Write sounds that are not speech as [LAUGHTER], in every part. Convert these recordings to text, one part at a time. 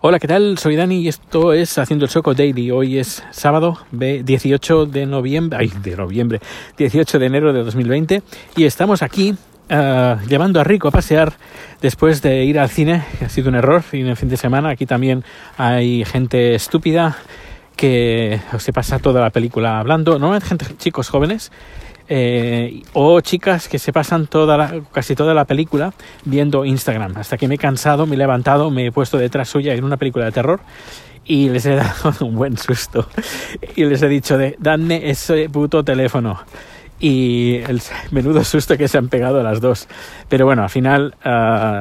Hola, ¿qué tal? Soy Dani y esto es Haciendo el Soco Daily. Hoy es sábado 18 de noviembre, ay, de noviembre, 18 de enero de 2020 y estamos aquí uh, llevando a Rico a pasear después de ir al cine, ha sido un error, y en el fin de semana aquí también hay gente estúpida que se pasa toda la película hablando, normalmente gente, chicos jóvenes, eh, o chicas que se pasan toda la, casi toda la película viendo Instagram. Hasta que me he cansado, me he levantado, me he puesto detrás suya en una película de terror y les he [LAUGHS] dado un buen susto. Y les he dicho de, dadme ese puto teléfono. Y el [LAUGHS] menudo susto que se han pegado las dos. Pero bueno, al final uh,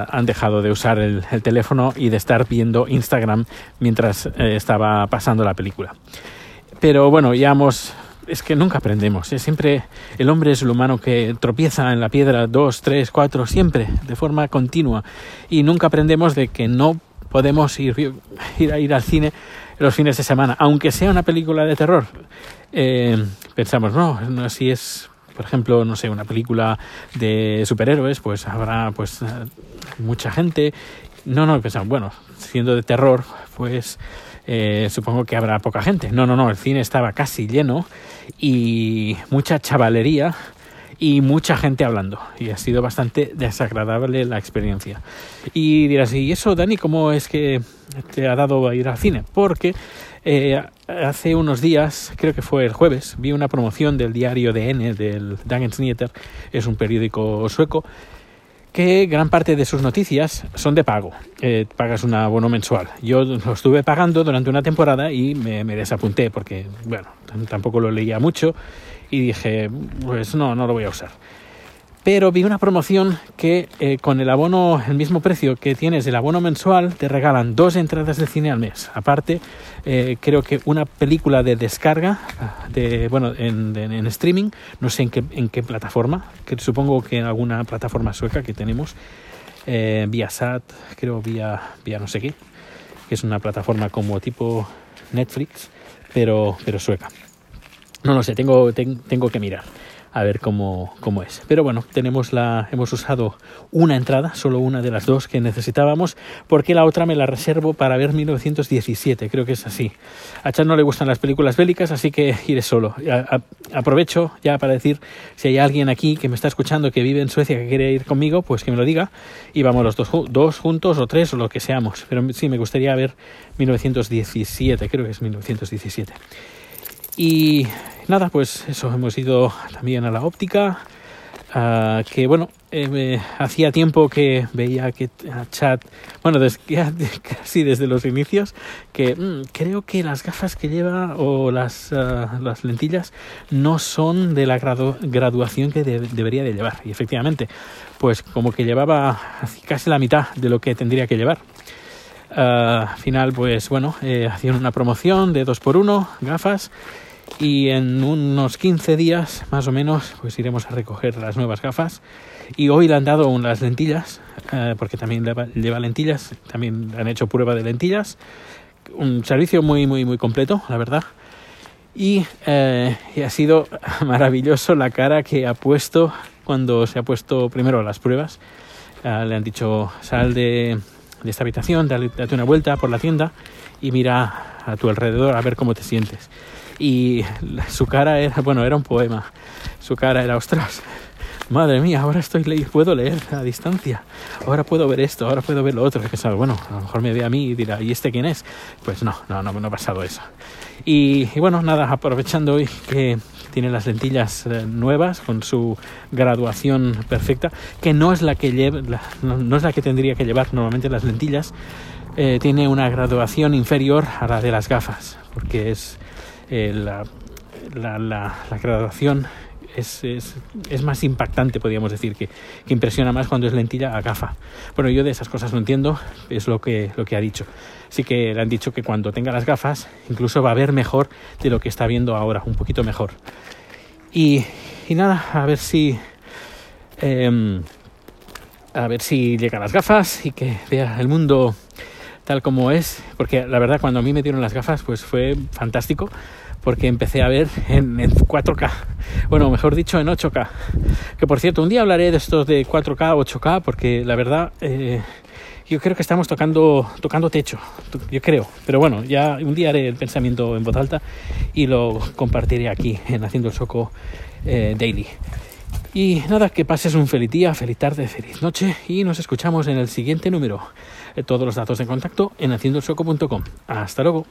han dejado de usar el, el, teléfono y de estar viendo Instagram mientras eh, estaba pasando la película. Pero bueno, ya hemos es que nunca aprendemos. ¿eh? Siempre el hombre es el humano que tropieza en la piedra dos, tres, cuatro, siempre, de forma continua. Y nunca aprendemos de que no podemos ir, ir ir al cine los fines de semana, aunque sea una película de terror. Eh, pensamos, no, no, si es, por ejemplo, no sé, una película de superhéroes, pues habrá pues mucha gente. No, no, pensamos, bueno, siendo de terror, pues eh, supongo que habrá poca gente. No, no, no, el cine estaba casi lleno y mucha chavalería y mucha gente hablando y ha sido bastante desagradable la experiencia. Y dirás, ¿y eso, Dani, cómo es que te ha dado a ir al cine? Porque eh, hace unos días, creo que fue el jueves, vi una promoción del diario DN, del Dagens Nyheter, es un periódico sueco, que gran parte de sus noticias son de pago. Eh, pagas un abono mensual. Yo lo estuve pagando durante una temporada y me, me, desapunté porque, bueno, tampoco lo leía mucho y dije, pues no, no lo voy a usar. Pero vi una promoción que eh, con el abono, el mismo precio que tienes el abono mensual, te regalan dos entradas de cine al mes. Aparte, eh, creo que una película de descarga, de, bueno, en, en, streaming, no sé en qué, en qué plataforma, que supongo que en alguna plataforma sueca que tenemos, eh, vía SAT, creo vía, vía no sé qué, que es una plataforma como tipo Netflix, pero, pero sueca. No lo sé, tengo, ten, tengo que mirar a ver cómo, cómo, es. Pero bueno, tenemos la, hemos usado una entrada, solo una de las dos que necesitábamos, porque la otra me la reservo para ver 1917, creo que es así. A Chan no le gustan las películas bélicas, así que iré solo. Aprovecho ya para decir, si hay alguien aquí que me está escuchando que vive en Suecia que quiere ir conmigo, pues que me lo diga y vamos los dos, dos juntos o tres o lo que seamos. Pero sí, me gustaría ver 1917, creo que es 1917. Y nada, pues eso, hemos ido también a la óptica, uh, que bueno, eh, hacía tiempo que veía que a Chat, bueno, desde, [LAUGHS] casi desde los inicios, que mmm, creo que las gafas que lleva o las, uh, las lentillas no son de la gradu graduación que de debería de llevar. Y efectivamente, pues como que llevaba casi la mitad de lo que tendría que llevar. Uh, al final, pues bueno, eh, hacían una promoción de dos por uno, gafas, y en unos 15 días más o menos pues iremos a recoger las nuevas gafas. Y hoy le han dado unas lentillas eh, porque también lleva, lentillas también han hecho prueba de lentillas. Un servicio muy muy muy completo la verdad. Y, eh, y ha sido [LAUGHS] maravilloso la cara que ha puesto cuando se ha puesto primero las pruebas. Eh, le han dicho sal de, de esta habitación dale, date una vuelta por la tienda y mira a tu alrededor a ver cómo te sientes y su cara era, bueno, era un poema. Su cara era, ostras, madre mía, ahora estoy le puedo leer a distancia. Ahora puedo ver esto, ahora puedo ver lo otro. Que bueno, a lo mejor me ve a mí y dirá, ¿y este quién es? Pues no, no, no, no ha pasado eso. Y, y bueno, nada, aprovechando hoy que tiene las lentillas eh, nuevas con su graduación perfecta, que no es la que lleva, la, no, no, es la que tendría que llevar normalmente las lentillas, eh, tiene una graduación inferior a la de las gafas, porque es eh, la, la, la, la, graduación es, es, es, más impactante, podríamos decir, que, que, impresiona más cuando es lentilla a gafa. Bueno, yo de esas cosas no entiendo, es lo que, lo que ha dicho. Así que le han dicho que cuando tenga las gafas, incluso va a ver mejor de lo que está viendo ahora, un poquito mejor. Y, y nada, a ver si... Eh, a ver si llega las gafas y que vea el mundo tal como es, porque la verdad cuando a mí me dieron las gafas pues fue fantástico, porque empecé a ver en, en 4K, bueno, mejor dicho en 8K, que por cierto, un día hablaré de estos de 4K, 8K, porque la verdad eh, yo creo que estamos tocando, tocando techo, yo creo. Pero bueno, ya un día haré el pensamiento en voz alta y lo compartiré aquí en Haciendo el Soco eh, Daily. Y nada, que pases un feliz día, feliz tarde, feliz noche y nos escuchamos en el siguiente número. Eh, todos los datos de contacto en haciendoelsoco.com. Hasta luego.